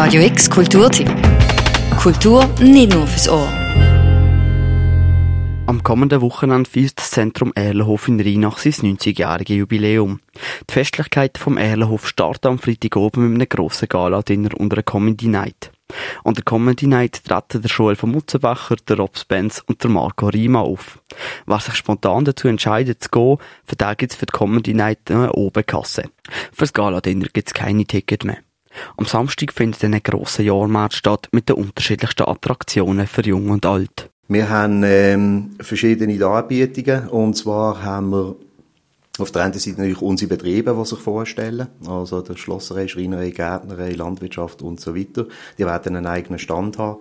Radio X Kulturtipp. Kultur nicht nur fürs Ohr. Am kommenden Wochenende feiert das Zentrum Erlenhof in Rheinach sein 90-jähriges Jubiläum. Die Festlichkeit vom Erlenhof startet am Freitag oben mit einem grossen Gala-Dinner und einer Comedy Night. An der Comedy Night treten der Joel von Mutzenbacher, der Rob Spence und der Marco Rima auf. Wer sich spontan dazu entscheidet zu gehen, für den gibt's für die Comedy Night eine Obenkasse. Fürs Gala-Dinner gibt's keine Ticket mehr. Am Samstag findet eine grosse Jahrmarkt statt mit den unterschiedlichsten Attraktionen für Jung und Alt. Wir haben ähm, verschiedene Anbietungen und zwar haben wir auf der einen Seite natürlich unsere Betriebe, die sich vorstellen, also der Schlosserei, Schreinerei, Gärtnerei, Landwirtschaft und so weiter. Die werden einen eigenen Stand haben.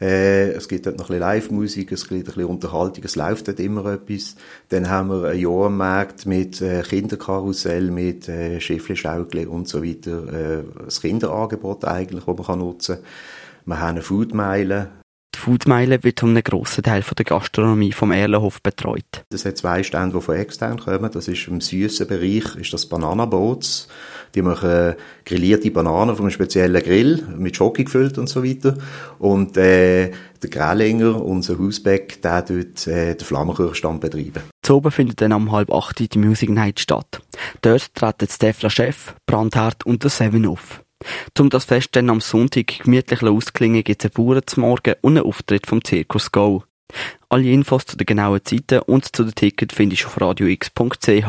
Äh, es gibt dort noch ein bisschen Live-Musik, es gibt ein bisschen Unterhaltung, es läuft dort immer etwas. Dann haben wir einen Jahrmarkt mit äh, Kinderkarussell, mit äh, Schiffli-Schaukel und so weiter. Äh, das Kinderangebot eigentlich, das man kann nutzen kann. Wir haben eine Foodmeile, Foodmeile wird um einen grossen Teil von der Gastronomie vom Erlenhof betreut. Das hat zwei Stände, die von extern kommen. Das ist im süßen Bereich, ist das Bananenboots. Die machen grillierte Bananen von einem speziellen Grill, mit Schoki gefüllt und so weiter. Und äh, der Grellinger, unser Hausbeck, der dort äh, den Flammenkirchstand betreiben. Zu oben findet dann um halb acht die Music Night statt. Dort treten Stefla Chef, Brandherd und der Seven auf. Um das Fest dann am Sonntag gemütlich ausklingen, gibt es einen Bauern zum Morgen und einen Auftritt vom Zirkus Go. Alle Infos zu den genauen Zeiten und zu den Tickets findest du auf radiox.ch.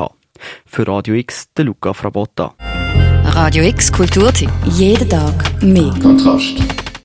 Für Radio X, der Luca Frabotta. Radio X Kulturtipp. Jeden Tag mehr. Kontrast.